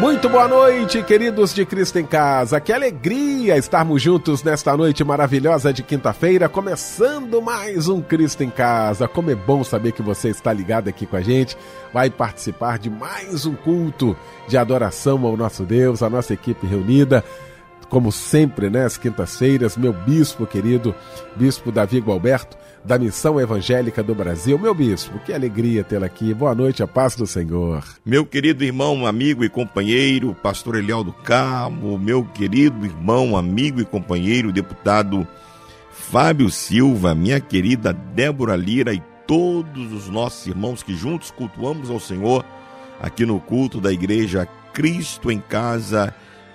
Muito boa noite, queridos de Cristo em Casa. Que alegria estarmos juntos nesta noite maravilhosa de quinta-feira, começando mais um Cristo em Casa. Como é bom saber que você está ligado aqui com a gente, vai participar de mais um culto de adoração ao nosso Deus, a nossa equipe reunida como sempre, né, quintas-feiras, meu bispo querido, bispo Davi Gualberto, da Missão Evangélica do Brasil. Meu bispo, que alegria tê-lo aqui. Boa noite, a paz do Senhor. Meu querido irmão, amigo e companheiro, pastor Eliel do Carmo, meu querido irmão, amigo e companheiro, deputado Fábio Silva, minha querida Débora Lira e todos os nossos irmãos que juntos cultuamos ao Senhor aqui no culto da igreja Cristo em Casa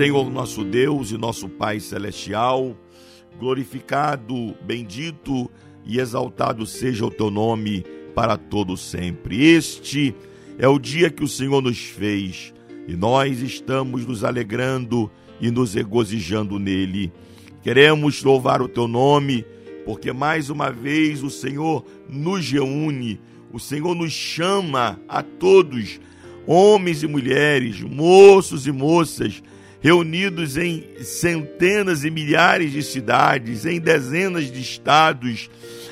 Senhor nosso Deus e nosso Pai Celestial, glorificado, bendito e exaltado seja o teu nome para todo sempre. Este é o dia que o Senhor nos fez e nós estamos nos alegrando e nos regozijando nele. Queremos louvar o teu nome, porque mais uma vez o Senhor nos reúne, o Senhor nos chama a todos, homens e mulheres, moços e moças, reunidos em centenas e milhares de cidades, em dezenas de estados,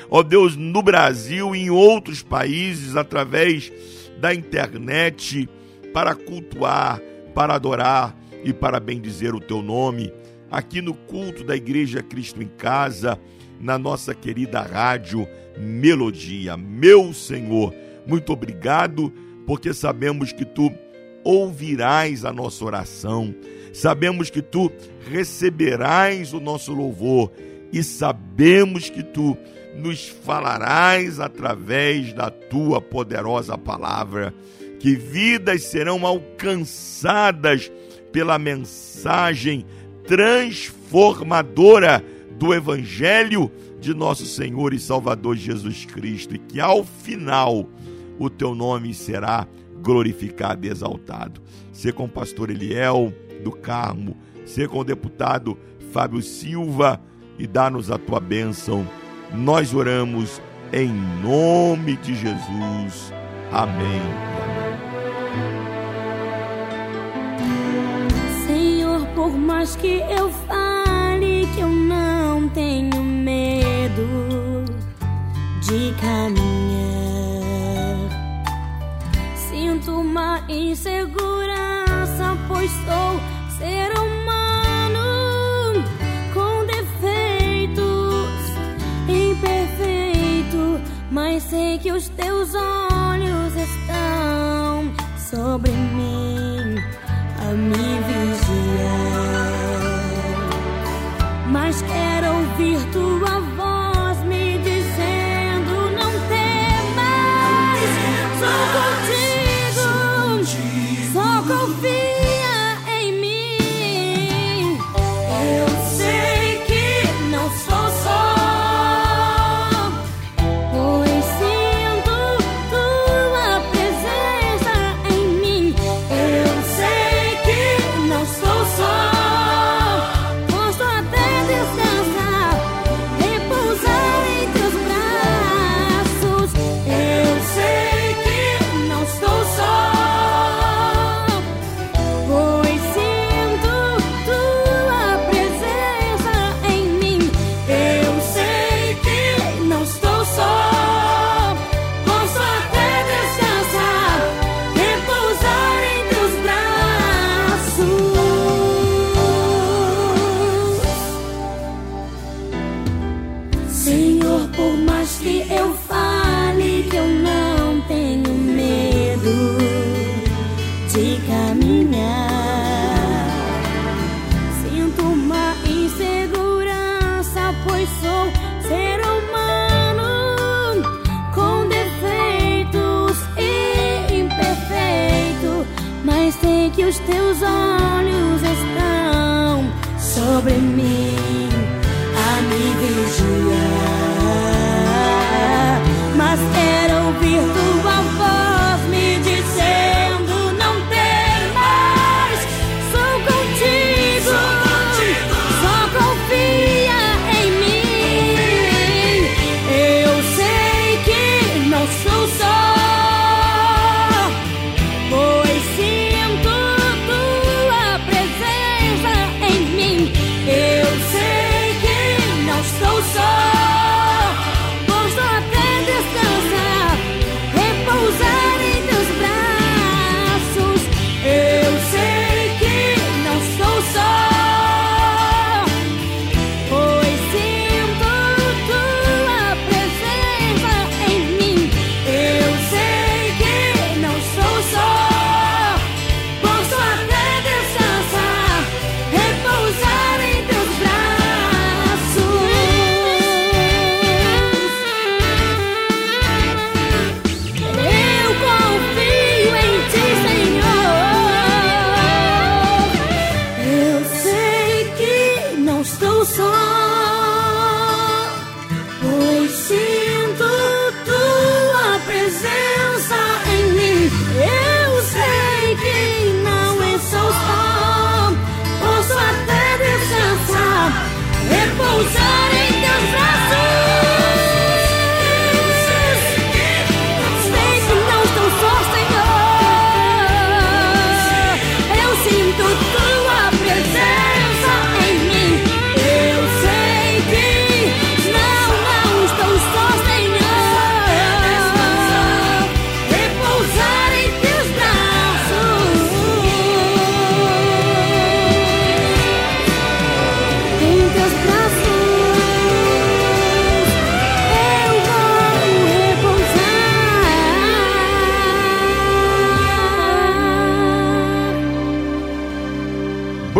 ó Deus, no Brasil e em outros países, através da internet, para cultuar, para adorar e para bendizer o teu nome, aqui no culto da Igreja Cristo em Casa, na nossa querida rádio Melodia. Meu Senhor, muito obrigado, porque sabemos que tu ouvirás a nossa oração sabemos que tu receberás o nosso louvor e sabemos que tu nos falarás através da tua poderosa palavra, que vidas serão alcançadas pela mensagem transformadora do Evangelho de nosso Senhor e Salvador Jesus Cristo, e que ao final o teu nome será glorificado e exaltado. Ser com o pastor Eliel do Carmo, ser com o deputado Fábio Silva e dá-nos a tua bênção. Nós oramos em nome de Jesus. Amém. Senhor, por mais que eu fale que eu não tenho medo de caminhar, sinto uma insegurança, pois sou ser humano com defeitos, imperfeito, mas sei que os teus olhos estão sobre mim a me vigiar. Mas quero ouvir tua voz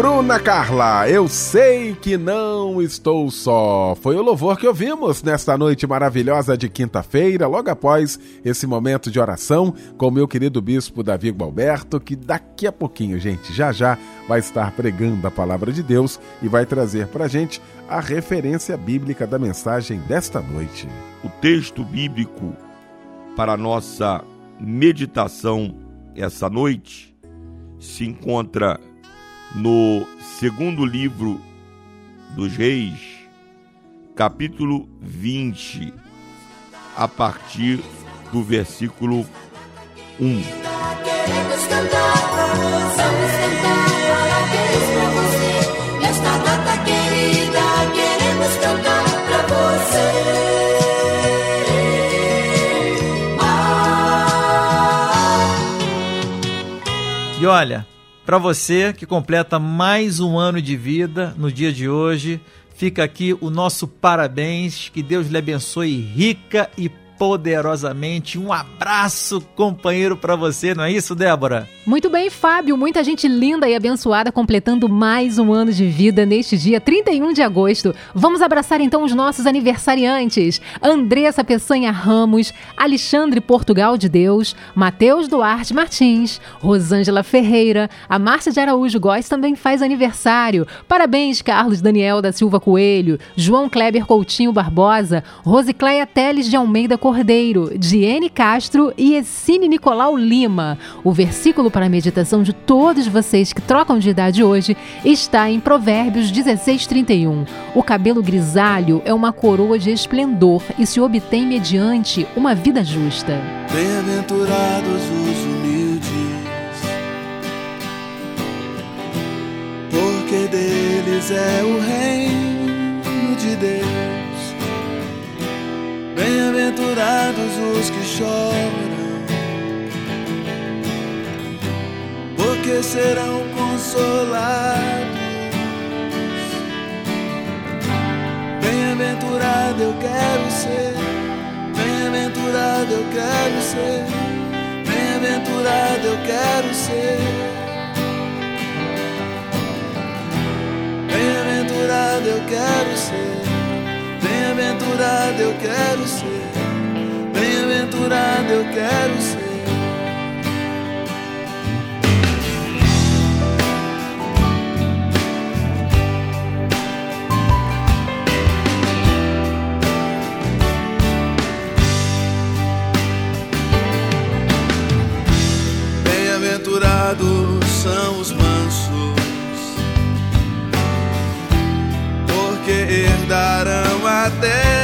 Bruna Carla, eu sei que não estou só. Foi o louvor que ouvimos nesta noite maravilhosa de quinta-feira, logo após esse momento de oração com meu querido bispo Davi Gualberto, que daqui a pouquinho, gente, já já vai estar pregando a palavra de Deus e vai trazer pra gente a referência bíblica da mensagem desta noite. O texto bíblico para nossa meditação essa noite se encontra no segundo livro dos Reis, capítulo 20, a partir do versículo 1. Queremos cantar, vamos cantar parabéns pra você. Nesta data querida, queremos cantar pra você. E olha, para você que completa mais um ano de vida no dia de hoje, fica aqui o nosso parabéns, que Deus lhe abençoe rica e poderosamente. Um abraço, companheiro, para você, não é isso, Débora? Muito bem, Fábio. Muita gente linda e abençoada completando mais um ano de vida neste dia 31 de agosto. Vamos abraçar então os nossos aniversariantes: Andressa Peçanha Ramos, Alexandre Portugal de Deus, Matheus Duarte Martins, Rosângela Ferreira, a Márcia de Araújo Góes também faz aniversário. Parabéns, Carlos Daniel da Silva Coelho, João Kleber Coutinho Barbosa, Rosicléia Teles de Almeida Cordeiro, Diene Castro e Essine Nicolau Lima. O versículo para a meditação de todos vocês que trocam de idade hoje está em Provérbios 16:31. O cabelo grisalho é uma coroa de esplendor e se obtém mediante uma vida justa. Bem-aventurados os humildes, porque deles é o reino de Deus. Bem-aventurados os que choram, porque serão consolados. Bem-aventurado eu quero ser, bem-aventurado eu quero ser, bem-aventurado eu quero ser. Bem-aventurado eu quero ser, bem-aventurado eu quero ser, bem-aventurado eu quero ser. Bem-aventurados são os mansos, porque herdarão a terra.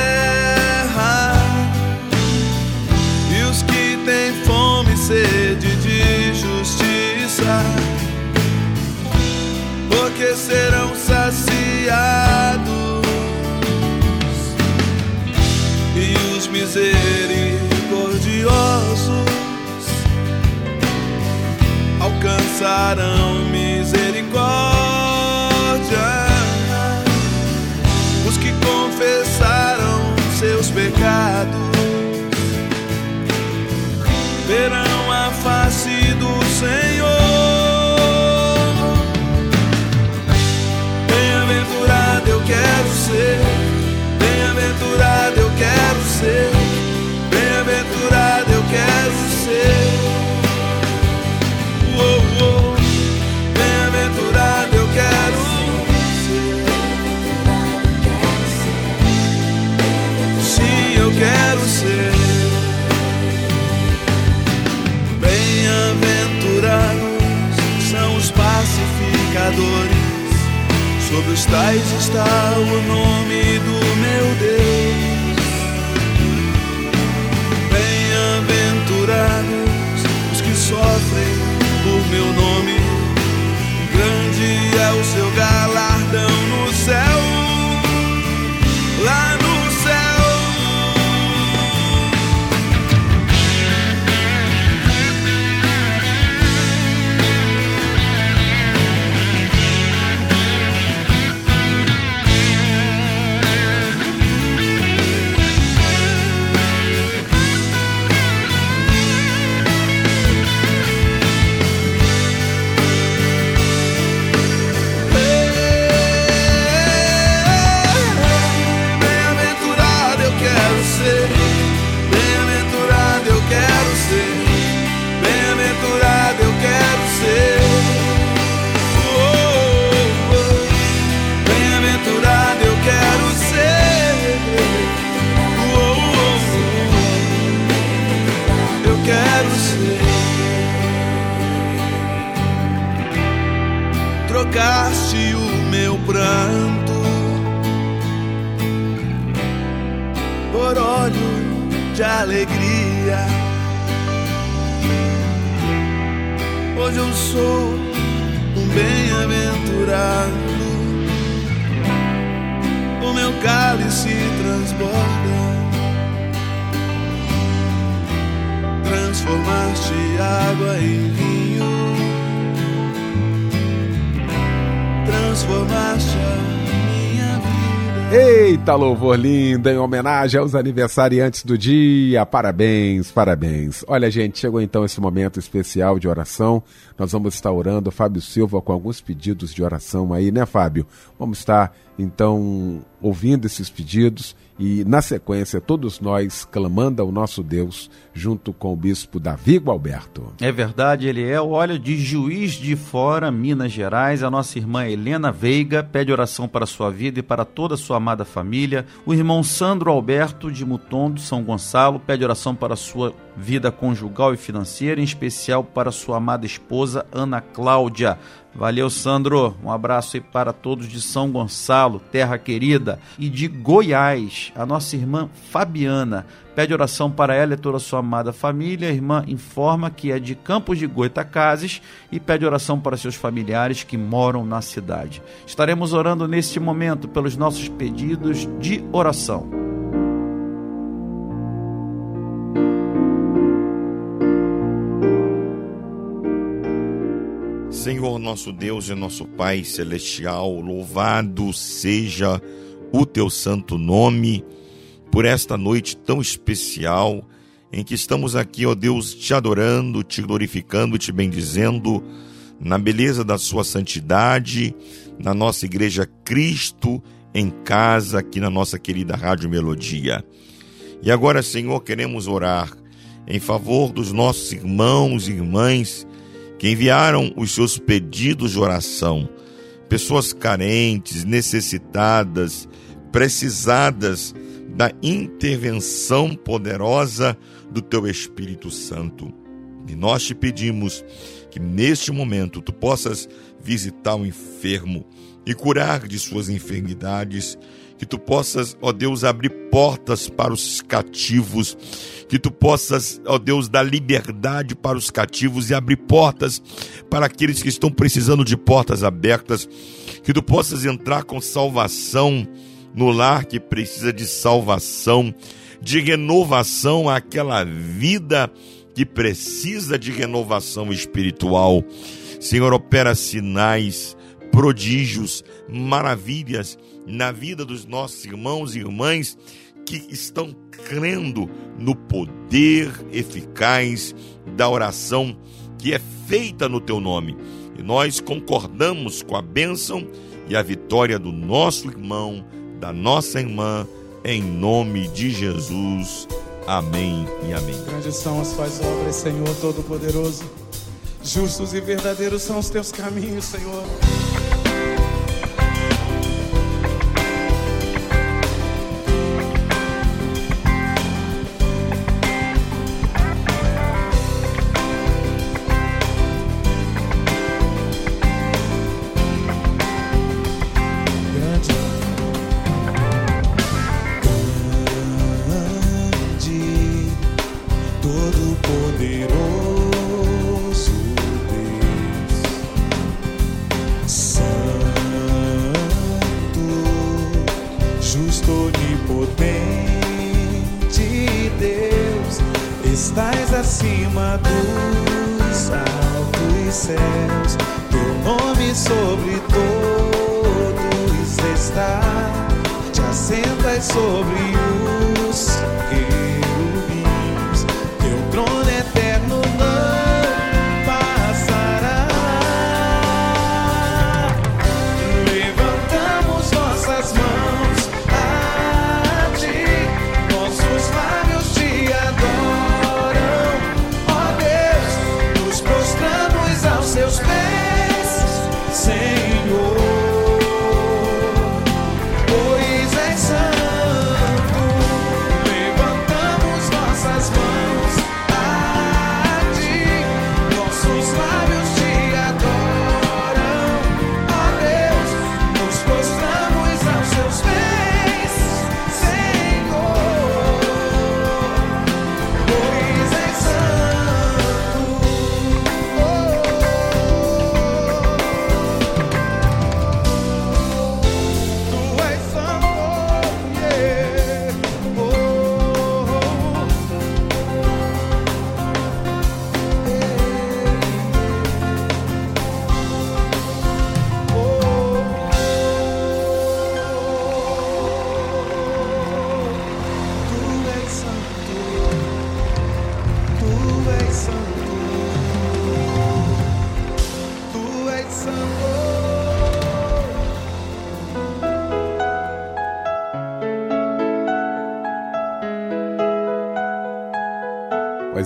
Serão saciados. E os misericordiosos alcançarão misericórdia. Os que confessaram seus pecados verão a face do Senhor. Quero água em vinho. Transformaste a minha vida. Eita, louvor lindo, em homenagem aos aniversariantes do dia. Parabéns, parabéns. Olha, gente, chegou então esse momento especial de oração. Nós vamos estar orando, Fábio Silva, com alguns pedidos de oração aí, né, Fábio? Vamos estar, então, ouvindo esses pedidos e, na sequência, todos nós clamando ao nosso Deus, junto com o bispo Davi Gualberto. É verdade, ele é. Olha, de Juiz de Fora, Minas Gerais, a nossa irmã Helena Veiga pede oração para sua vida e para toda a sua amada família. O irmão Sandro Alberto de Mutondo, São Gonçalo, pede oração para sua vida conjugal e financeira, em especial para sua amada esposa Ana Cláudia. Valeu, Sandro. Um abraço aí para todos de São Gonçalo, terra querida, e de Goiás. A nossa irmã Fabiana pede oração para ela e toda a sua amada família. A irmã informa que é de Campos de Goitacazes e pede oração para seus familiares que moram na cidade. Estaremos orando neste momento pelos nossos pedidos de oração. Senhor nosso Deus e nosso Pai celestial, louvado seja o teu santo nome. por esta noite tão especial em que estamos aqui, ó Deus, te adorando, te glorificando, te bendizendo na beleza da sua santidade, na nossa igreja Cristo em casa, aqui na nossa querida Rádio Melodia. E agora, Senhor, queremos orar em favor dos nossos irmãos e irmãs que enviaram os seus pedidos de oração, pessoas carentes, necessitadas, precisadas da intervenção poderosa do teu Espírito Santo. E nós te pedimos que neste momento tu possas visitar o enfermo e curar de suas enfermidades, que tu possas, ó Deus, abrir portas para os cativos, que tu possas, ó Deus, dar liberdade para os cativos e abrir portas para aqueles que estão precisando de portas abertas, que tu possas entrar com salvação no lar que precisa de salvação, de renovação àquela vida que precisa de renovação espiritual. Senhor, opera sinais, prodígios, maravilhas na vida dos nossos irmãos e irmãs que estão crendo no poder eficaz da oração que é feita no teu nome. E nós concordamos com a bênção e a vitória do nosso irmão, da nossa irmã, em nome de Jesus. Amém e amém. Grandes são as obras, Senhor Todo-Poderoso. Justos e verdadeiros são os teus caminhos, Senhor.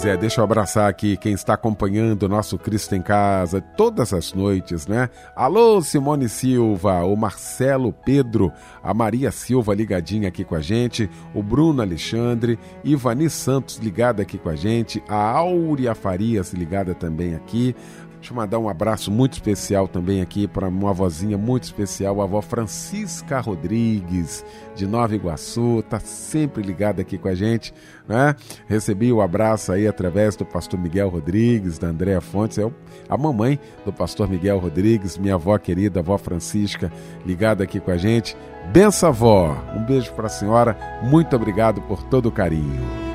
Pois é, deixa eu abraçar aqui quem está acompanhando o nosso Cristo em Casa todas as noites, né? Alô, Simone Silva, o Marcelo Pedro, a Maria Silva ligadinha aqui com a gente, o Bruno Alexandre, Ivani Santos ligada aqui com a gente, a Áurea Farias ligada também aqui. Deixa eu mandar um abraço muito especial também aqui para uma vozinha muito especial, a avó Francisca Rodrigues, de Nova Iguaçu, tá sempre ligada aqui com a gente, né? Recebi o abraço aí através do pastor Miguel Rodrigues, da Andréa Fontes, é a mamãe do pastor Miguel Rodrigues, minha avó querida, a avó Francisca, ligada aqui com a gente. Benção, avó! Um beijo para a senhora, muito obrigado por todo o carinho.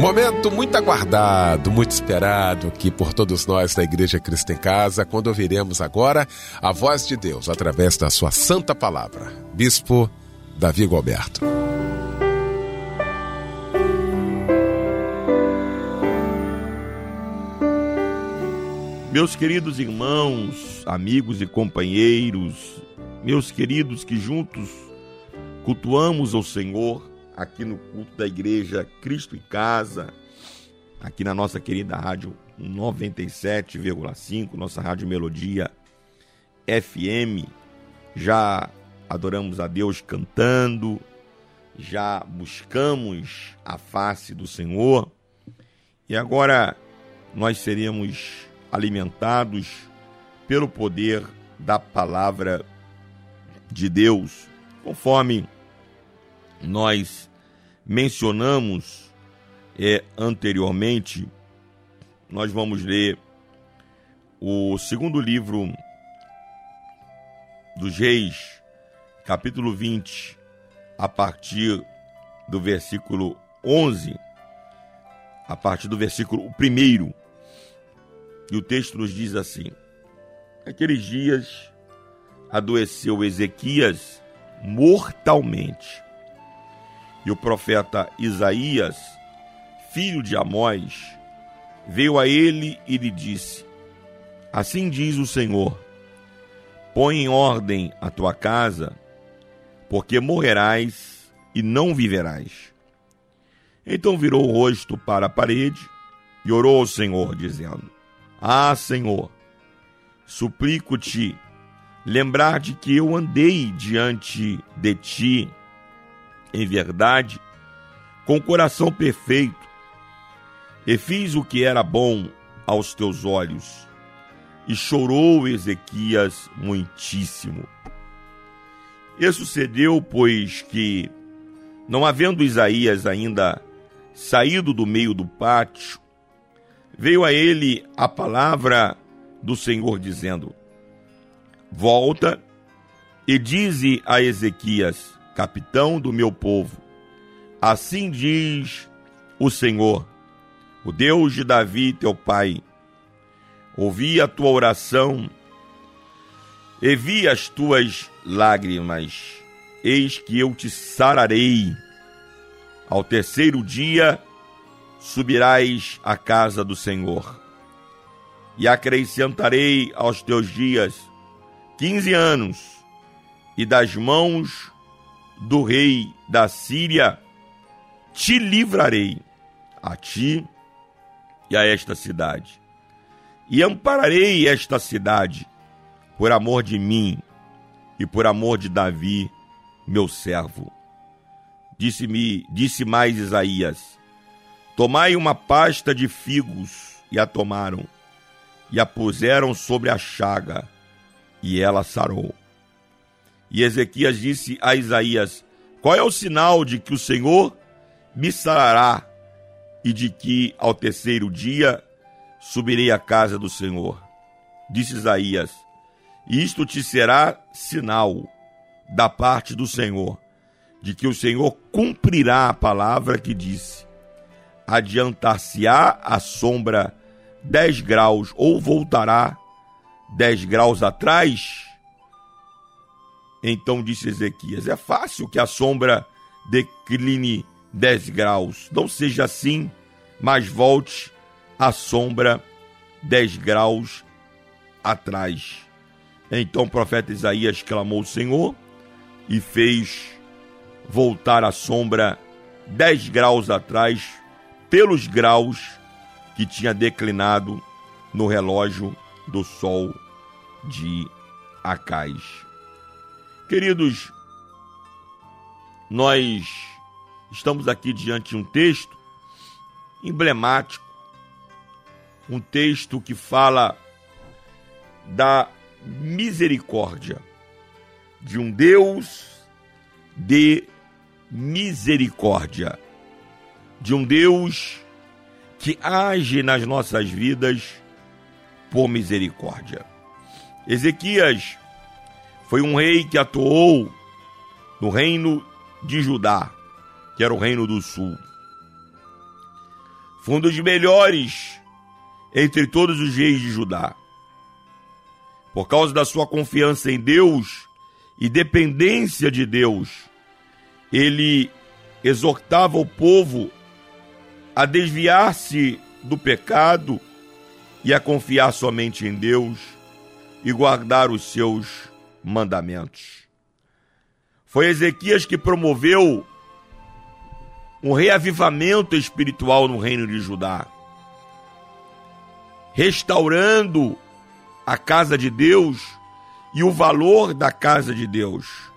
Momento muito aguardado, muito esperado aqui por todos nós da Igreja Cristo em Casa, quando ouviremos agora a voz de Deus através da sua santa palavra. Bispo Davi Gualberto. Meus queridos irmãos, amigos e companheiros, meus queridos que juntos cultuamos ao Senhor aqui no culto da igreja Cristo em Casa, aqui na nossa querida rádio 97,5, nossa rádio Melodia FM. Já adoramos a Deus cantando, já buscamos a face do Senhor e agora nós seremos alimentados pelo poder da palavra de Deus, conforme nós mencionamos é, anteriormente, nós vamos ler o segundo livro dos Reis, capítulo 20, a partir do versículo 11, a partir do versículo 1. E o texto nos diz assim: Naqueles dias adoeceu Ezequias mortalmente. E o profeta Isaías, filho de Amós, veio a ele e lhe disse: Assim diz o Senhor: Põe em ordem a tua casa, porque morrerás e não viverás. Então virou o rosto para a parede e orou ao Senhor, dizendo: Ah, Senhor, suplico-te lembrar de que eu andei diante de ti em verdade, com coração perfeito, e fiz o que era bom aos teus olhos. E chorou Ezequias muitíssimo. E sucedeu, pois, que, não havendo Isaías ainda saído do meio do pátio, veio a ele a palavra do Senhor, dizendo: Volta e dize a Ezequias: capitão do meu povo. Assim diz o Senhor, o Deus de Davi, teu pai. Ouvi a tua oração e vi as tuas lágrimas. Eis que eu te sararei. Ao terceiro dia subirás à casa do Senhor. E acrescentarei aos teus dias quinze anos, e das mãos do rei da Síria, te livrarei a ti e a esta cidade. E ampararei esta cidade por amor de mim e por amor de Davi, meu servo. Disse-me, disse mais Isaías: Tomai uma pasta de figos, e a tomaram, e a puseram sobre a chaga, e ela sarou. E Ezequias disse a Isaías: Qual é o sinal de que o Senhor me sarará e de que ao terceiro dia subirei à casa do Senhor? Disse Isaías: Isto te será sinal da parte do Senhor, de que o Senhor cumprirá a palavra que disse: Adiantar-se-á a sombra dez graus, ou voltará dez graus atrás? Então disse Ezequias: É fácil que a sombra decline dez graus. Não seja assim, mas volte a sombra dez graus atrás. Então o profeta Isaías clamou ao Senhor e fez voltar a sombra dez graus atrás, pelos graus que tinha declinado no relógio do sol de Acais. Queridos, nós estamos aqui diante de um texto emblemático, um texto que fala da misericórdia, de um Deus de misericórdia, de um Deus que age nas nossas vidas por misericórdia. Ezequias foi um rei que atuou no reino de Judá, que era o reino do sul. Foi um dos melhores entre todos os reis de Judá. Por causa da sua confiança em Deus e dependência de Deus, ele exortava o povo a desviar-se do pecado e a confiar somente em Deus e guardar os seus mandamentos. Foi Ezequias que promoveu um reavivamento espiritual no reino de Judá, restaurando a casa de Deus e o valor da casa de Deus.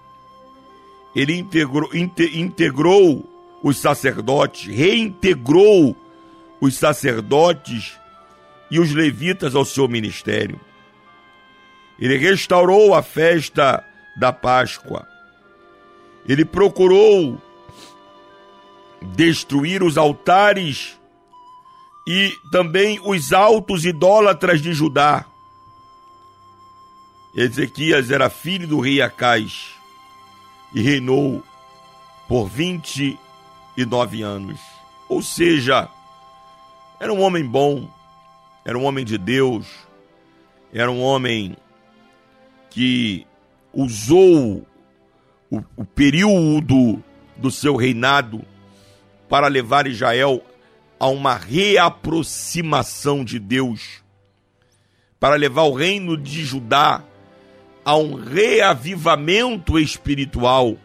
Ele integrou, integrou os sacerdotes, reintegrou os sacerdotes e os levitas ao seu ministério. Ele restaurou a festa da Páscoa. Ele procurou destruir os altares e também os altos idólatras de Judá. Ezequias era filho do rei Acais e reinou por 29 anos. Ou seja, era um homem bom, era um homem de Deus, era um homem que usou o, o período do seu reinado para levar Israel a uma reaproximação de Deus, para levar o reino de Judá a um reavivamento espiritual,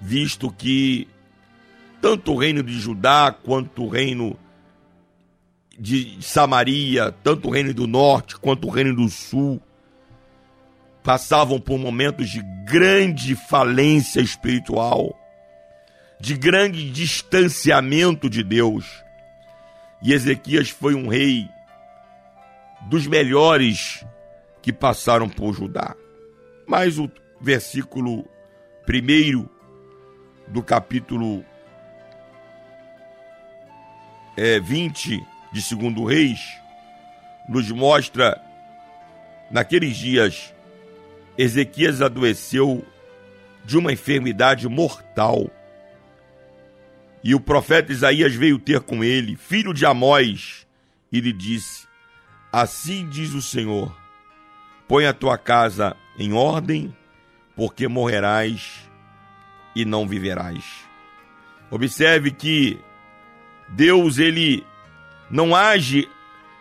visto que tanto o reino de Judá quanto o reino de Samaria, tanto o reino do norte quanto o reino do sul, passavam por momentos de grande falência espiritual, de grande distanciamento de Deus. E Ezequias foi um rei dos melhores que passaram por Judá. Mas o versículo primeiro do capítulo é, 20 de Segundo Reis nos mostra naqueles dias Ezequias adoeceu de uma enfermidade mortal. E o profeta Isaías veio ter com ele, filho de Amós, e lhe disse: Assim diz o Senhor: Põe a tua casa em ordem, porque morrerás e não viverás. Observe que Deus ele não age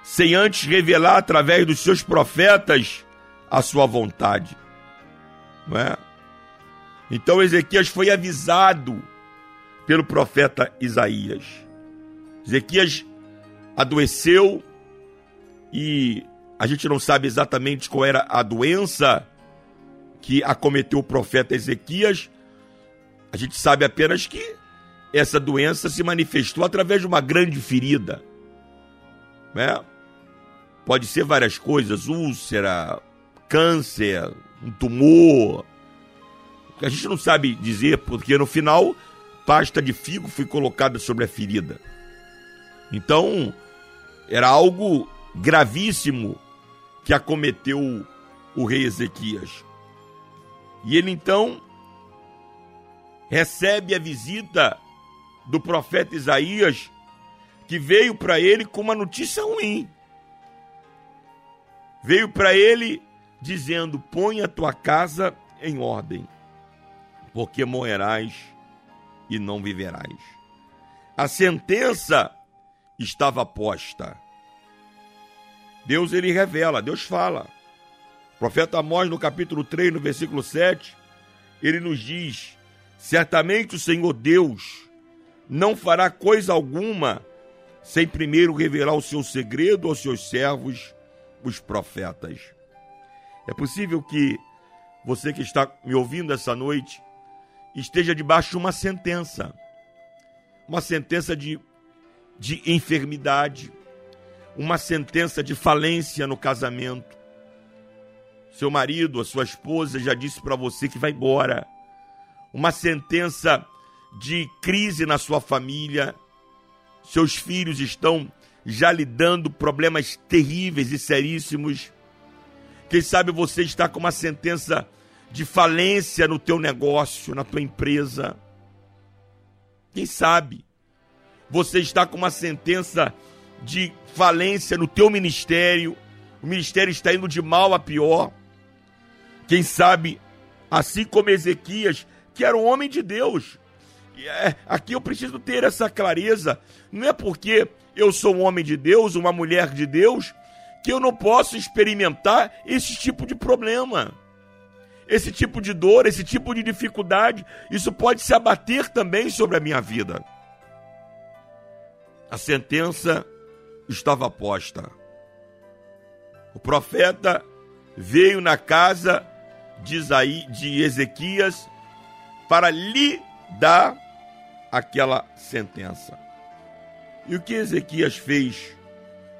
sem antes revelar através dos seus profetas a sua vontade. É? Então Ezequias foi avisado pelo profeta Isaías. Ezequias adoeceu e a gente não sabe exatamente qual era a doença que acometeu o profeta Ezequias. A gente sabe apenas que essa doença se manifestou através de uma grande ferida. Né? Pode ser várias coisas, úlcera, câncer, um tumor. A gente não sabe dizer, porque no final, pasta de figo foi colocada sobre a ferida. Então, era algo gravíssimo que acometeu o rei Ezequias. E ele então recebe a visita do profeta Isaías, que veio para ele com uma notícia ruim. Veio para ele dizendo: Põe a tua casa em ordem, porque morrerás e não viverás. A sentença estava posta. Deus ele revela, Deus fala. O profeta Amós, no capítulo 3, no versículo 7, ele nos diz: Certamente o Senhor Deus não fará coisa alguma sem primeiro revelar o seu segredo aos seus servos, os profetas. É possível que você que está me ouvindo essa noite esteja debaixo de uma sentença, uma sentença de, de enfermidade, uma sentença de falência no casamento. Seu marido, a sua esposa já disse para você que vai embora. Uma sentença de crise na sua família. Seus filhos estão já lidando problemas terríveis e seríssimos. Quem sabe você está com uma sentença de falência no teu negócio, na tua empresa. Quem sabe? você está com uma sentença de falência no teu ministério, o ministério está indo de mal a pior. Quem sabe, assim como Ezequias, que era um homem de Deus. É, aqui eu preciso ter essa clareza. Não é porque eu sou um homem de Deus, uma mulher de Deus, que eu não posso experimentar esse tipo de problema. Esse tipo de dor, esse tipo de dificuldade, isso pode se abater também sobre a minha vida. A sentença estava posta. O profeta veio na casa de, Isaí, de Ezequias para lhe dar aquela sentença. E o que Ezequias fez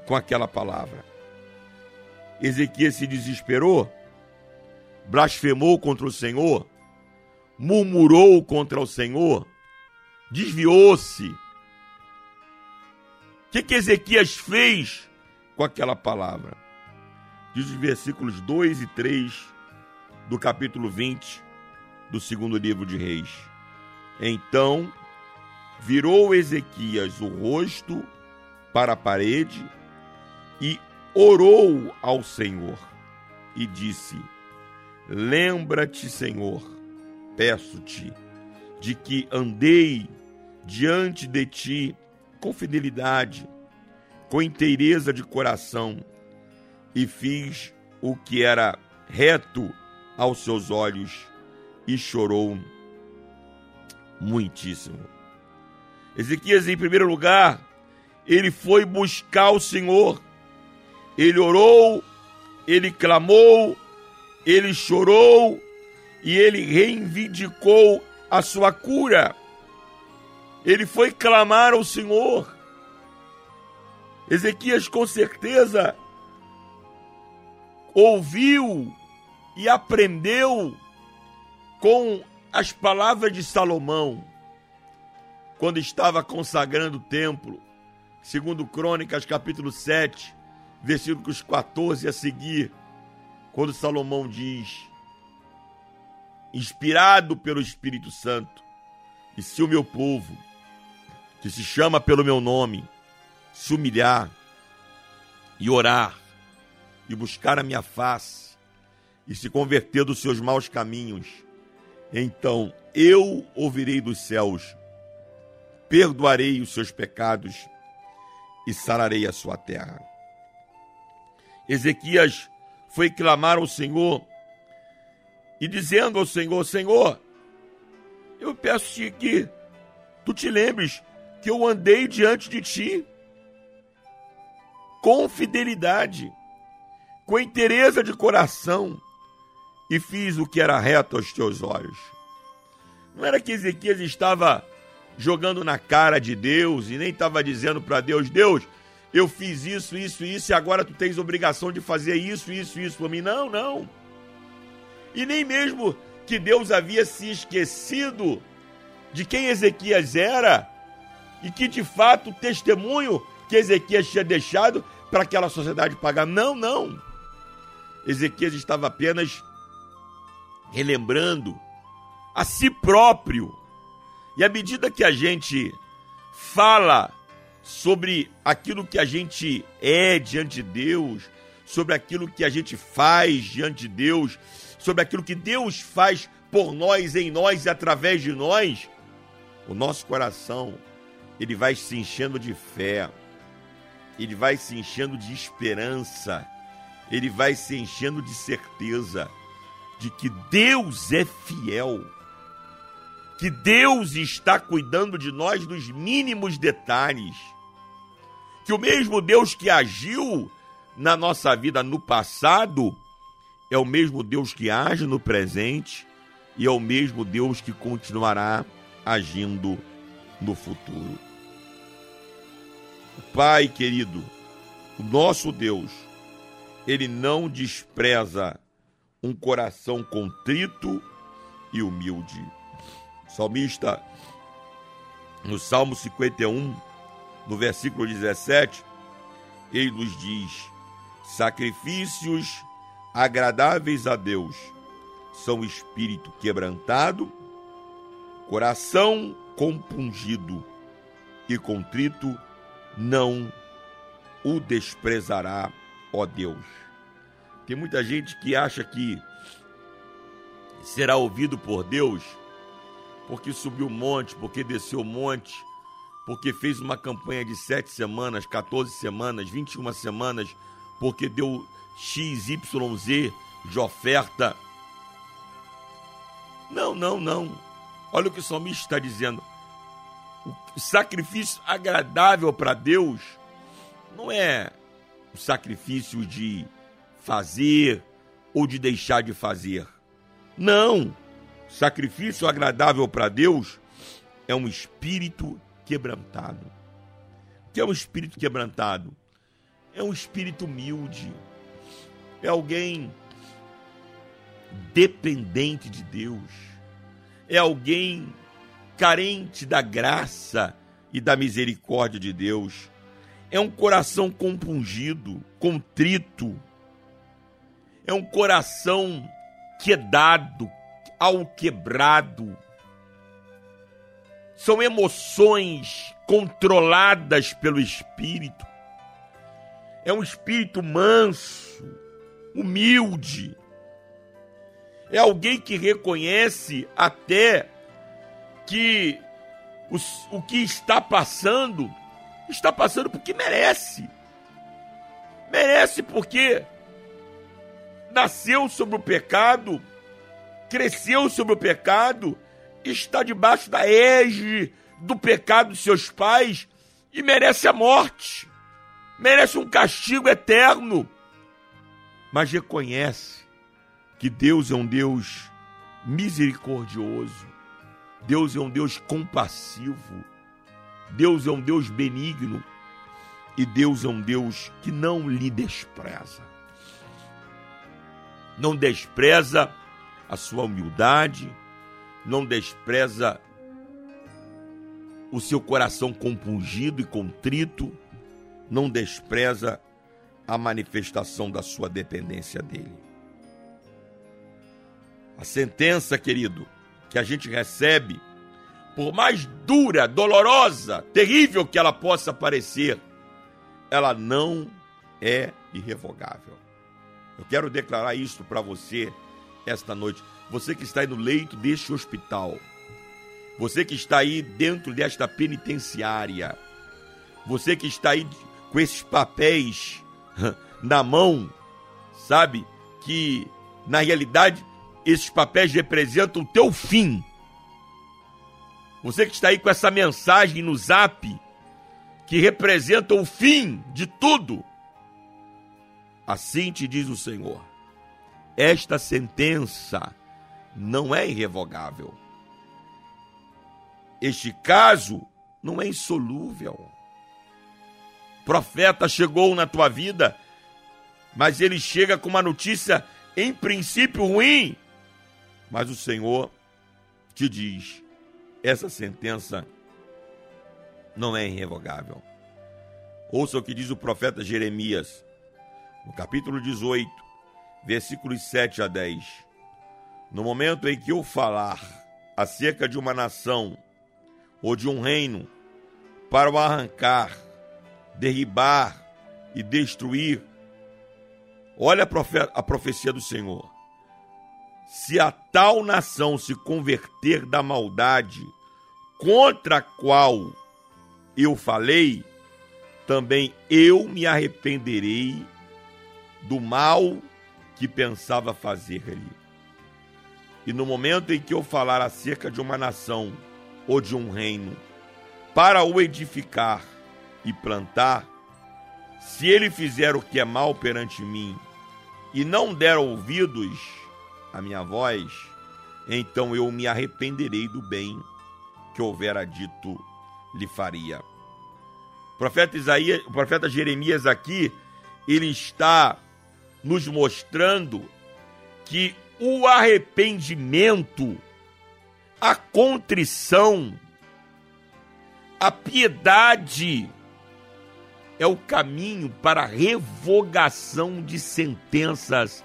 com aquela palavra? Ezequias se desesperou, blasfemou contra o Senhor, murmurou contra o Senhor, desviou-se. O que, que Ezequias fez com aquela palavra? Diz os versículos 2 e 3 do capítulo 20 do segundo livro de Reis. Então virou Ezequias o rosto para a parede e orou ao Senhor e disse: Lembra-te, Senhor, peço-te, de que andei diante de ti com fidelidade, com inteireza de coração, e fiz o que era reto aos seus olhos, e chorou muitíssimo. Ezequias, em primeiro lugar, ele foi buscar o Senhor. Ele orou, ele clamou, ele chorou e ele reivindicou a sua cura. Ele foi clamar ao Senhor. Ezequias, com certeza, ouviu e aprendeu com as palavras de Salomão, quando estava consagrando o templo, segundo Crônicas, capítulo 7, versículos 14 a seguir, quando Salomão diz, inspirado pelo Espírito Santo, e se o meu povo, que se chama pelo meu nome, se humilhar e orar e buscar a minha face e se converter dos seus maus caminhos, então eu ouvirei dos céus, perdoarei os seus pecados e sararei a sua terra. Ezequias foi clamar ao Senhor e dizendo ao Senhor: Senhor, eu peço-te que tu te lembres que eu andei diante de ti com fidelidade, com inteireza de coração e fiz o que era reto aos teus olhos. Não era que Ezequias estava jogando na cara de Deus e nem estava dizendo para Deus: Deus, eu fiz isso, isso, isso e agora tu tens obrigação de fazer isso, isso, isso para mim. Não, não. E nem mesmo que Deus havia se esquecido de quem Ezequias era e que de fato o testemunho que Ezequias tinha deixado para aquela sociedade pagar. Não, não. Ezequias estava apenas relembrando a si próprio. E à medida que a gente fala sobre aquilo que a gente é diante de Deus, sobre aquilo que a gente faz diante de Deus, sobre aquilo que Deus faz por nós, em nós e através de nós, o nosso coração ele vai se enchendo de fé, ele vai se enchendo de esperança, ele vai se enchendo de certeza de que Deus é fiel, que Deus está cuidando de nós nos mínimos detalhes, que o mesmo Deus que agiu na nossa vida no passado é o mesmo Deus que age no presente e é o mesmo Deus que continuará agindo no futuro. Pai querido, o nosso Deus, ele não despreza um coração contrito e humilde. Salmista, no Salmo 51, no versículo 17, ele nos diz: sacrifícios agradáveis a Deus são espírito quebrantado, coração compungido e contrito, não o desprezará, ó Deus. Tem muita gente que acha que será ouvido por Deus porque subiu o monte, porque desceu o monte, porque fez uma campanha de sete semanas, 14 semanas, 21 semanas, porque deu XYZ de oferta. Não, não, não. Olha o que o salmista está dizendo. O sacrifício agradável para Deus não é o sacrifício de fazer ou de deixar de fazer. Não. Sacrifício agradável para Deus é um espírito quebrantado. O que é um espírito quebrantado? É um espírito humilde. É alguém dependente de Deus. É alguém carente da graça e da misericórdia de Deus. É um coração compungido, contrito. É um coração quedado, alquebrado. São emoções controladas pelo espírito. É um espírito manso, humilde. É alguém que reconhece até que os, o que está passando, está passando porque merece. Merece porque nasceu sobre o pecado, cresceu sobre o pecado, está debaixo da égide do pecado de seus pais e merece a morte, merece um castigo eterno. Mas reconhece que Deus é um Deus misericordioso, Deus é um Deus compassivo, Deus é um Deus benigno e Deus é um Deus que não lhe despreza. Não despreza a sua humildade, não despreza o seu coração compungido e contrito, não despreza a manifestação da sua dependência dele. A sentença, querido, que a gente recebe, por mais dura, dolorosa, terrível que ela possa parecer, ela não é irrevogável. Eu quero declarar isso para você esta noite. Você que está aí no leito deste hospital, você que está aí dentro desta penitenciária, você que está aí com esses papéis na mão, sabe? Que na realidade esses papéis representam o teu fim. Você que está aí com essa mensagem no zap, que representa o fim de tudo. Assim te diz o Senhor: esta sentença não é irrevogável. Este caso não é insolúvel. Profeta chegou na tua vida, mas ele chega com uma notícia em princípio ruim. Mas o Senhor te diz: essa sentença não é irrevogável. Ouça o que diz o profeta Jeremias, no capítulo 18, versículos 7 a 10. No momento em que eu falar acerca de uma nação ou de um reino para o arrancar, derribar e destruir, olha a, profe a profecia do Senhor. Se a tal nação se converter da maldade contra a qual eu falei, também eu me arrependerei do mal que pensava fazer ali. E no momento em que eu falar acerca de uma nação ou de um reino, para o edificar e plantar, se ele fizer o que é mal perante mim e não der ouvidos à minha voz, então eu me arrependerei do bem que houvera dito lhe faria. O profeta Isaías, o profeta Jeremias aqui, ele está nos mostrando que o arrependimento, a contrição, a piedade é o caminho para a revogação de sentenças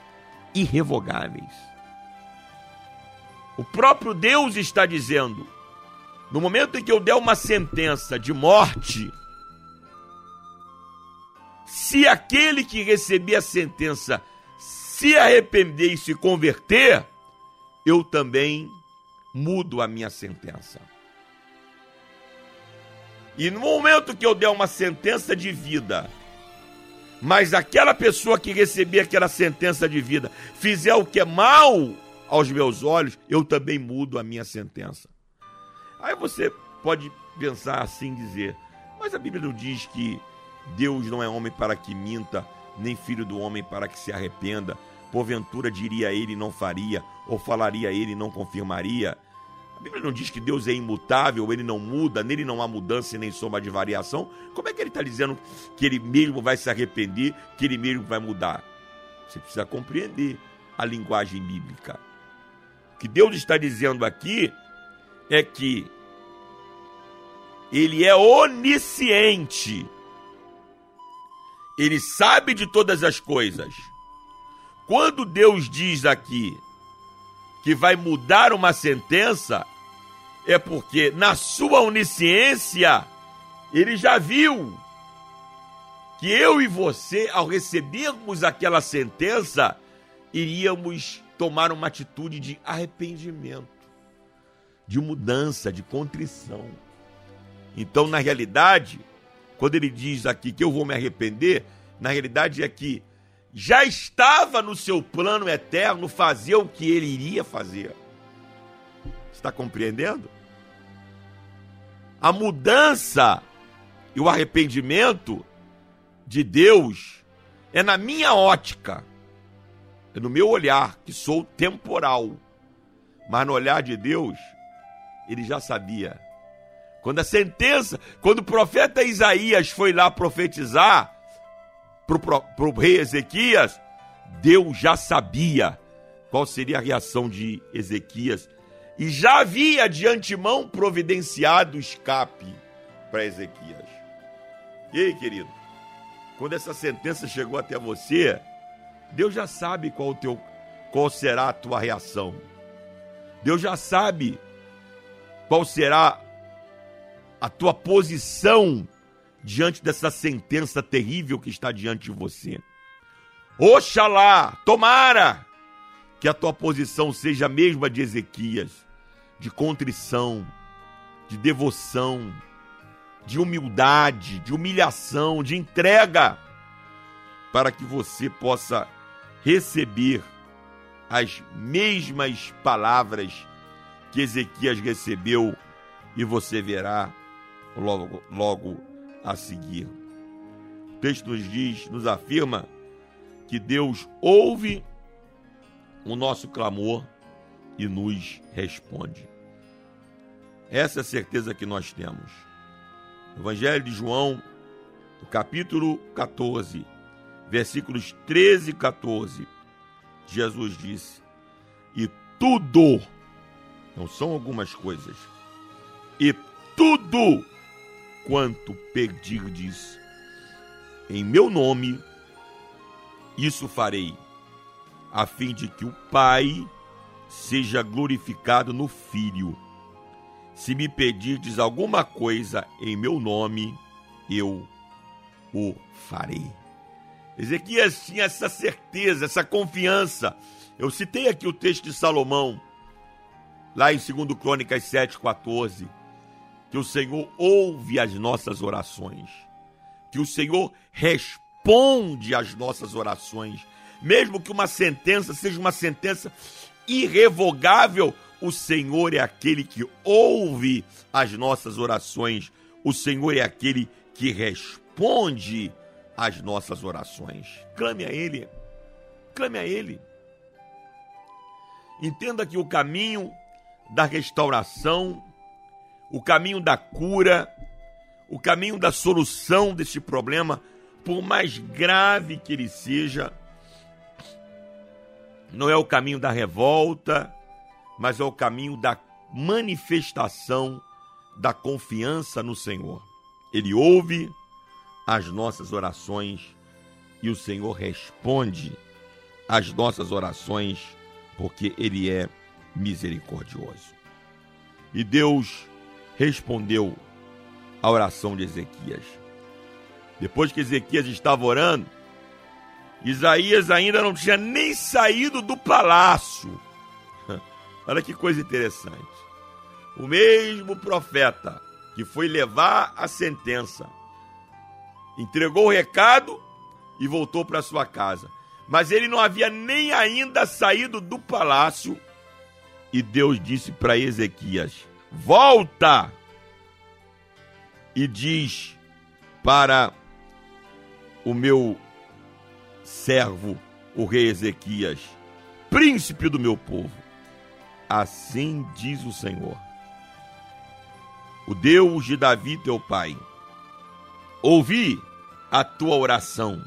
irrevogáveis. O próprio Deus está dizendo: No momento em que eu der uma sentença de morte, se aquele que receber a sentença se arrepender e se converter, eu também mudo a minha sentença. E no momento que eu der uma sentença de vida, mas aquela pessoa que receber aquela sentença de vida fizer o que é mal aos meus olhos, eu também mudo a minha sentença. Aí você pode pensar assim, dizer, mas a Bíblia não diz que Deus não é homem para que minta, nem filho do homem para que se arrependa. Porventura diria ele não faria, ou falaria ele não confirmaria. A Bíblia não diz que Deus é imutável, ele não muda, nele não há mudança e nem sombra de variação. Como é que ele está dizendo que ele mesmo vai se arrepender, que ele mesmo vai mudar? Você precisa compreender a linguagem bíblica. O que Deus está dizendo aqui é que ele é onisciente. Ele sabe de todas as coisas. Quando Deus diz aqui que vai mudar uma sentença, é porque na sua onisciência ele já viu que eu e você, ao recebermos aquela sentença, iríamos tomar uma atitude de arrependimento, de mudança, de contrição. Então, na realidade, quando ele diz aqui que eu vou me arrepender, na realidade é que já estava no seu plano eterno fazer o que ele iria fazer. Está compreendendo? A mudança e o arrependimento de Deus é na minha ótica, é no meu olhar, que sou temporal. Mas no olhar de Deus, ele já sabia quando a sentença, quando o profeta Isaías foi lá profetizar para o rei Ezequias, Deus já sabia qual seria a reação de Ezequias e já havia de antemão providenciado o escape para Ezequias. E aí, querido, quando essa sentença chegou até você, Deus já sabe qual, o teu, qual será a tua reação. Deus já sabe qual será a tua posição diante dessa sentença terrível que está diante de você. Oxalá, tomara que a tua posição seja a mesma de Ezequias, de contrição, de devoção, de humildade, de humilhação, de entrega, para que você possa receber as mesmas palavras que Ezequias recebeu e você verá logo, logo a seguir. O texto nos diz, nos afirma que Deus ouve o nosso clamor e nos responde. Essa é a certeza que nós temos. Evangelho de João, no capítulo 14, versículos 13 e 14, Jesus disse: E tudo, não são algumas coisas, e tudo quanto pedirdes em meu nome, isso farei, a fim de que o Pai seja glorificado no Filho. Se me pedirdes alguma coisa em meu nome, eu o farei. Ezequias tinha essa certeza, essa confiança. Eu citei aqui o texto de Salomão, lá em 2 Crônicas 7,14 que o Senhor ouve as nossas orações, que o Senhor responde às nossas orações, mesmo que uma sentença seja uma sentença irrevogável, o Senhor é aquele que ouve as nossas orações, o Senhor é aquele que responde às nossas orações. Clame a Ele, clame a Ele. Entenda que o caminho da restauração o caminho da cura, o caminho da solução deste problema, por mais grave que ele seja, não é o caminho da revolta, mas é o caminho da manifestação da confiança no Senhor. Ele ouve as nossas orações e o Senhor responde às nossas orações, porque Ele é misericordioso. E Deus respondeu a oração de Ezequias. Depois que Ezequias estava orando, Isaías ainda não tinha nem saído do palácio. Olha que coisa interessante. O mesmo profeta que foi levar a sentença entregou o recado e voltou para sua casa. Mas ele não havia nem ainda saído do palácio e Deus disse para Ezequias: Volta e diz para o meu servo, o rei Ezequias, príncipe do meu povo. Assim diz o Senhor, o Deus de Davi, teu pai. Ouvi a tua oração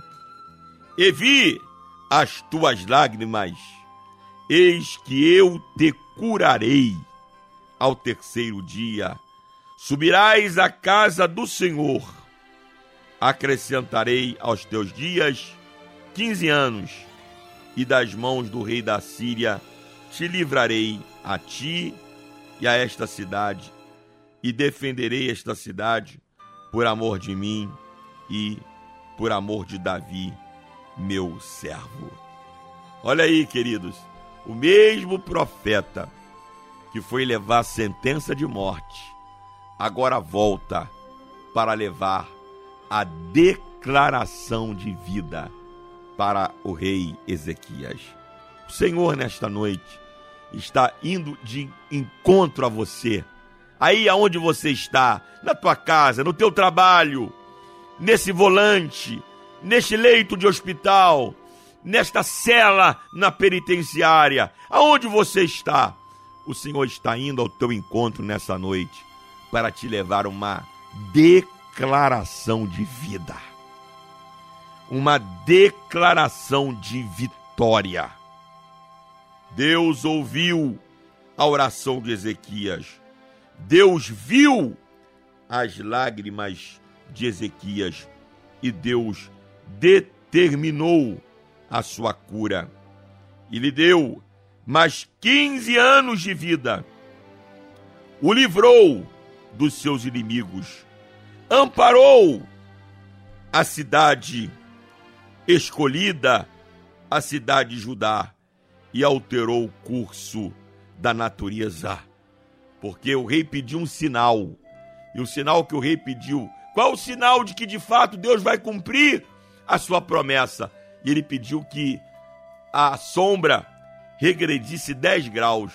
e vi as tuas lágrimas. Eis que eu te curarei ao terceiro dia. Subirás à casa do Senhor. Acrescentarei aos teus dias quinze anos, e das mãos do rei da Síria te livrarei a ti e a esta cidade, e defenderei esta cidade por amor de mim e por amor de Davi, meu servo. Olha aí, queridos, o mesmo profeta que foi levar sentença de morte, agora volta para levar a declaração de vida para o rei Ezequias. O Senhor, nesta noite, está indo de encontro a você. Aí aonde você está, na tua casa, no teu trabalho, nesse volante, neste leito de hospital, nesta cela na penitenciária, aonde você está, o Senhor está indo ao teu encontro nessa noite para te levar uma declaração de vida uma declaração de vitória. Deus ouviu a oração de Ezequias. Deus viu as lágrimas de Ezequias e Deus determinou a sua cura. E lhe deu mais 15 anos de vida. O livrou dos seus inimigos. Amparou a cidade escolhida a cidade de Judá e alterou o curso da natureza. Porque o rei pediu um sinal. E o sinal que o rei pediu, qual o sinal de que de fato Deus vai cumprir a sua promessa? E ele pediu que a sombra regredisse 10 graus.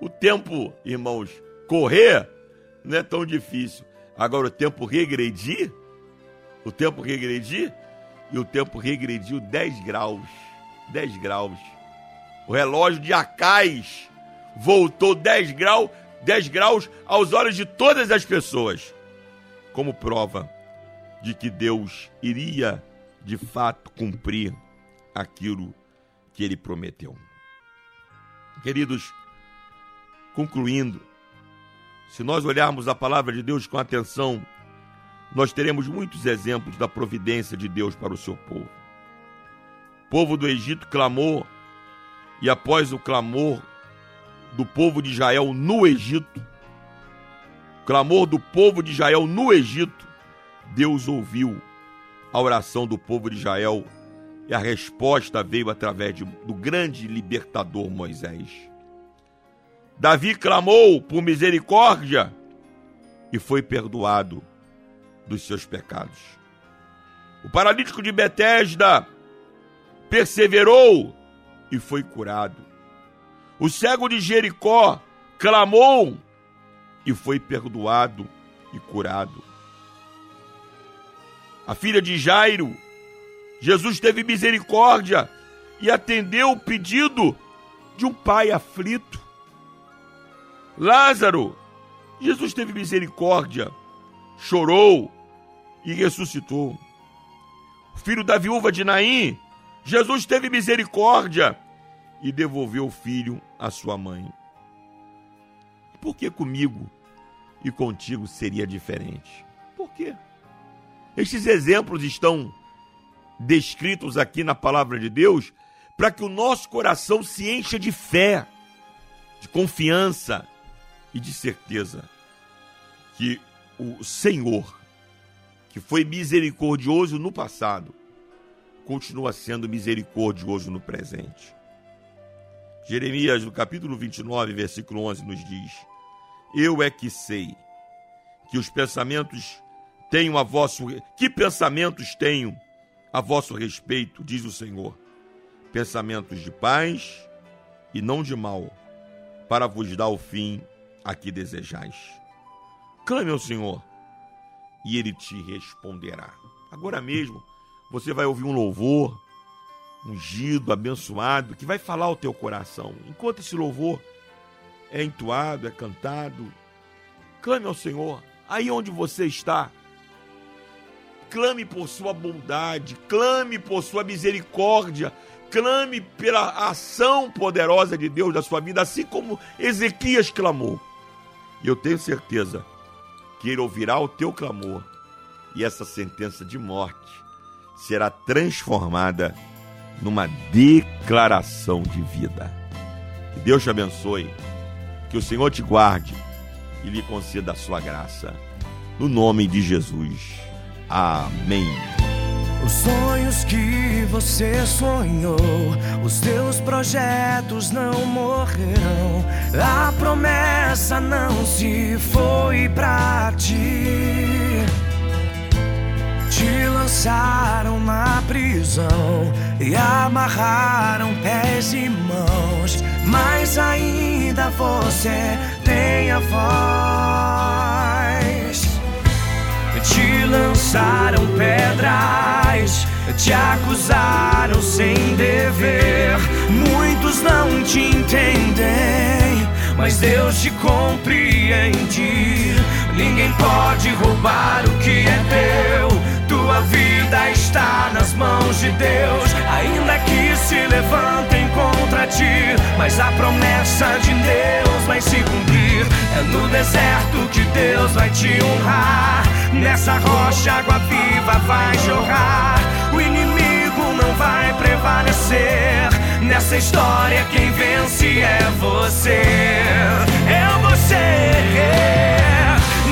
O tempo, irmãos, correr não é tão difícil. Agora o tempo regredir, o tempo regredir, e o tempo regrediu 10 graus. 10 graus. O relógio de Acais voltou 10 graus, 10 graus aos olhos de todas as pessoas, como prova de que Deus iria de fato cumprir aquilo que ele prometeu. Queridos, concluindo, se nós olharmos a palavra de Deus com atenção, nós teremos muitos exemplos da providência de Deus para o seu povo. O povo do Egito clamou, e após o clamor do povo de Israel no Egito, clamor do povo de Israel no Egito, Deus ouviu a oração do povo de Israel e a resposta veio através de, do grande libertador Moisés. Davi clamou por misericórdia e foi perdoado dos seus pecados. O paralítico de Betesda perseverou e foi curado. O cego de Jericó clamou e foi perdoado e curado. A filha de Jairo, Jesus teve misericórdia e atendeu o pedido de um pai aflito. Lázaro, Jesus teve misericórdia, chorou e ressuscitou. O filho da viúva de Naim, Jesus teve misericórdia e devolveu o filho à sua mãe. Por que comigo e contigo seria diferente? Por quê? Estes exemplos estão descritos aqui na palavra de Deus para que o nosso coração se encha de fé, de confiança e de certeza. que o Senhor, que foi misericordioso no passado, continua sendo misericordioso no presente. Jeremias, no capítulo 29, versículo 11, nos diz: Eu é que sei que os pensamentos tenho a vosso que pensamentos tenho a vosso respeito, diz o Senhor. Pensamentos de paz e não de mal, para vos dar o fim a que desejais. Clame ao Senhor e ele te responderá. Agora mesmo, você vai ouvir um louvor ungido, abençoado, que vai falar ao teu coração. Enquanto esse louvor é entoado, é cantado, clame ao Senhor aí onde você está. Clame por sua bondade, clame por sua misericórdia, clame pela ação poderosa de Deus na sua vida, assim como Ezequias clamou. E eu tenho certeza que ele ouvirá o teu clamor e essa sentença de morte será transformada numa declaração de vida. Que Deus te abençoe, que o Senhor te guarde e lhe conceda a sua graça. No nome de Jesus. Amém. Os sonhos que você sonhou, os teus projetos não morrerão. A promessa não se foi pra ti. Te lançaram na prisão e amarraram pés e mãos, mas ainda você tem a voz. Te lançaram pedras, te acusaram sem dever. Muitos não te entendem, mas Deus te compreende. Ninguém pode roubar o que é teu. Tua vida está nas mãos de Deus, ainda que se levantem contra ti. Mas a promessa de Deus vai se cumprir. É no deserto que Deus vai te honrar. Nessa rocha água viva vai jorrar. O inimigo não vai prevalecer. Nessa história quem vence é você. É você.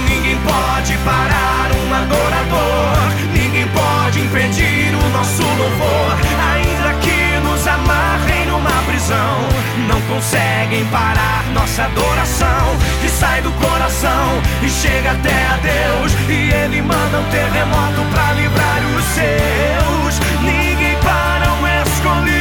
Ninguém pode parar um adorador. Ninguém pode impedir o nosso louvor. Ainda que nos amarrem numa prisão, não conseguem parar nossa adoração. Que sai do coração e chega até a Deus. E Ele manda um terremoto pra livrar os seus. Ninguém para um escolhido.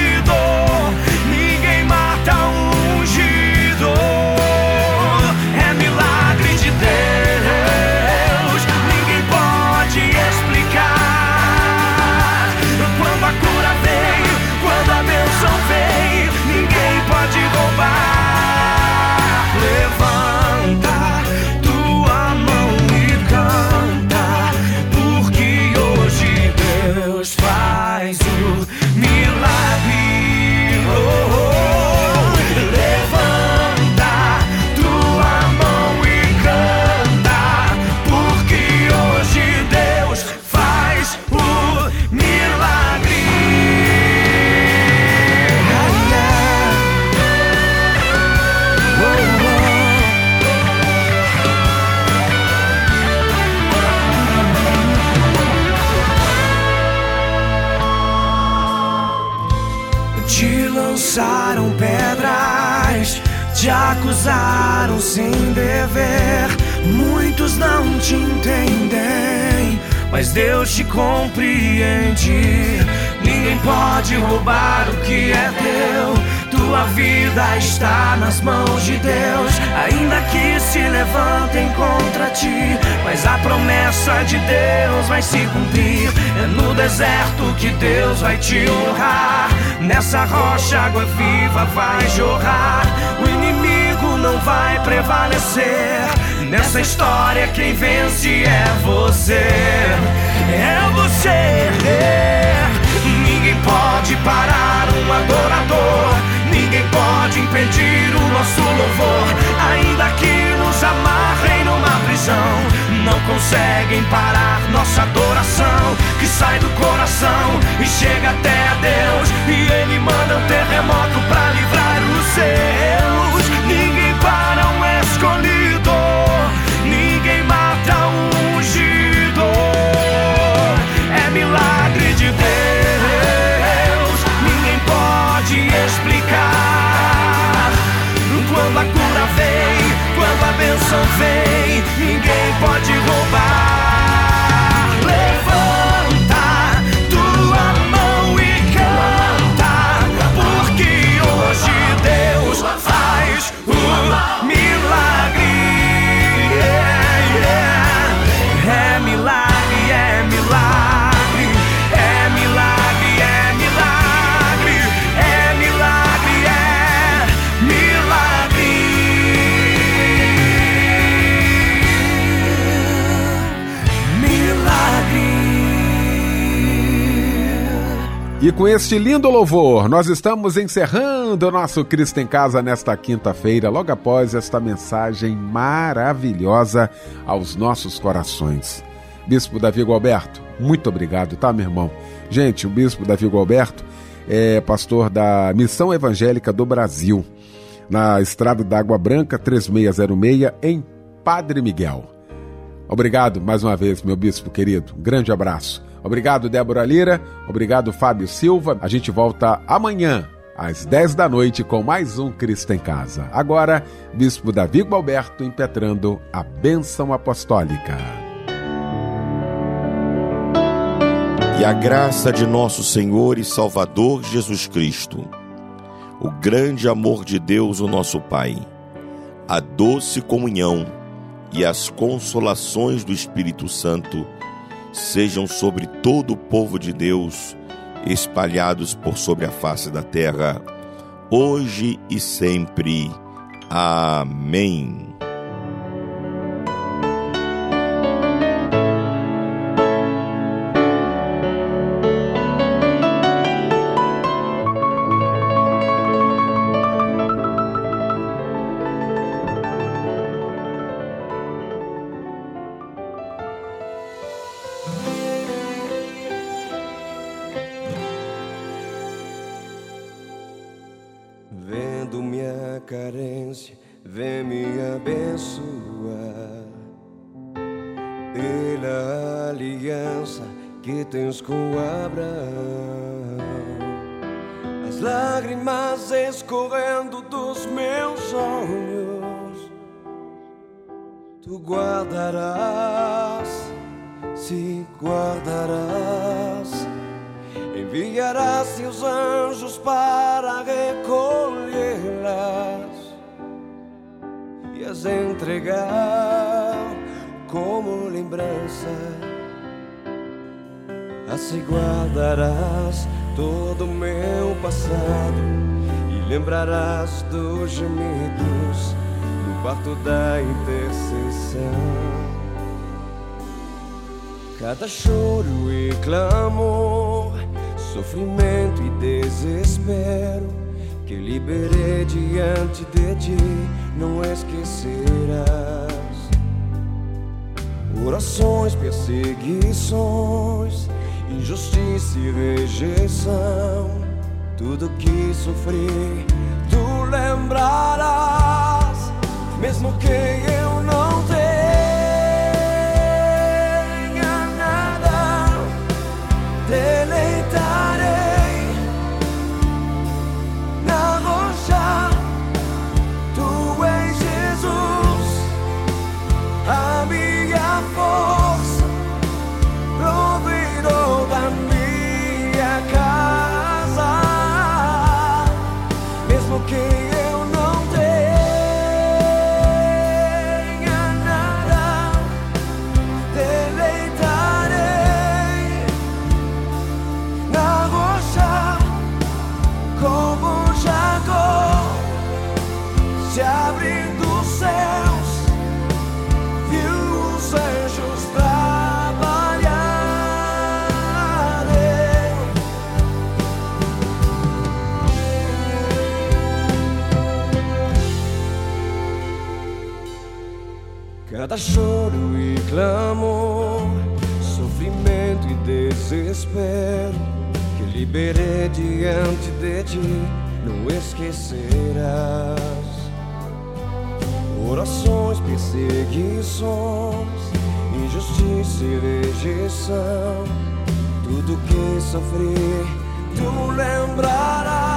Muitos não te entendem, mas Deus te compreende. Ninguém pode roubar o que é teu. Tua vida está nas mãos de Deus, ainda que se levantem contra ti. Mas a promessa de Deus vai se cumprir. É no deserto que Deus vai te honrar. Nessa rocha água viva vai jorrar. O inimigo não vai prevalecer. Nessa história quem vence é você. É você. Ninguém pode parar um adorador. Ninguém pode impedir o nosso louvor. Ainda que nos amarrem numa prisão, não conseguem parar nossa adoração. Que sai do coração e chega até a Deus. E Ele manda um terremoto pra livrar os seus. Travei. Quando a bênção vem, ninguém pode roubar. E com este lindo louvor, nós estamos encerrando o nosso Cristo em Casa nesta quinta-feira, logo após esta mensagem maravilhosa aos nossos corações. Bispo Davi Gualberto, muito obrigado, tá, meu irmão? Gente, o Bispo Davi Gualberto é pastor da Missão Evangélica do Brasil, na Estrada da Água Branca 3606, em Padre Miguel. Obrigado mais uma vez, meu bispo querido. Grande abraço. Obrigado, Débora Lira. Obrigado, Fábio Silva. A gente volta amanhã, às 10 da noite, com mais um Cristo em Casa. Agora, Bispo Davi Gualberto impetrando a bênção apostólica. E a graça de nosso Senhor e Salvador Jesus Cristo, o grande amor de Deus, o nosso Pai, a doce comunhão e as consolações do Espírito Santo sejam sobre todo o povo de Deus, espalhados por sobre a face da terra, hoje e sempre. Amém. Como lembrança. Assim guardarás todo o meu passado e lembrarás dos gemidos no quarto da intercessão. Cada choro e clamor, sofrimento e desespero que liberei diante de ti, não esquecerás. Orações, perseguições, injustiça e rejeição, tudo que sofri, tu lembrarás, mesmo que eu não tenha nada, Cada choro e clamor, sofrimento e desespero que liberei diante de ti, não esquecerás. Orações, perseguições, injustiça e rejeição, tudo que sofri, tu lembrarás,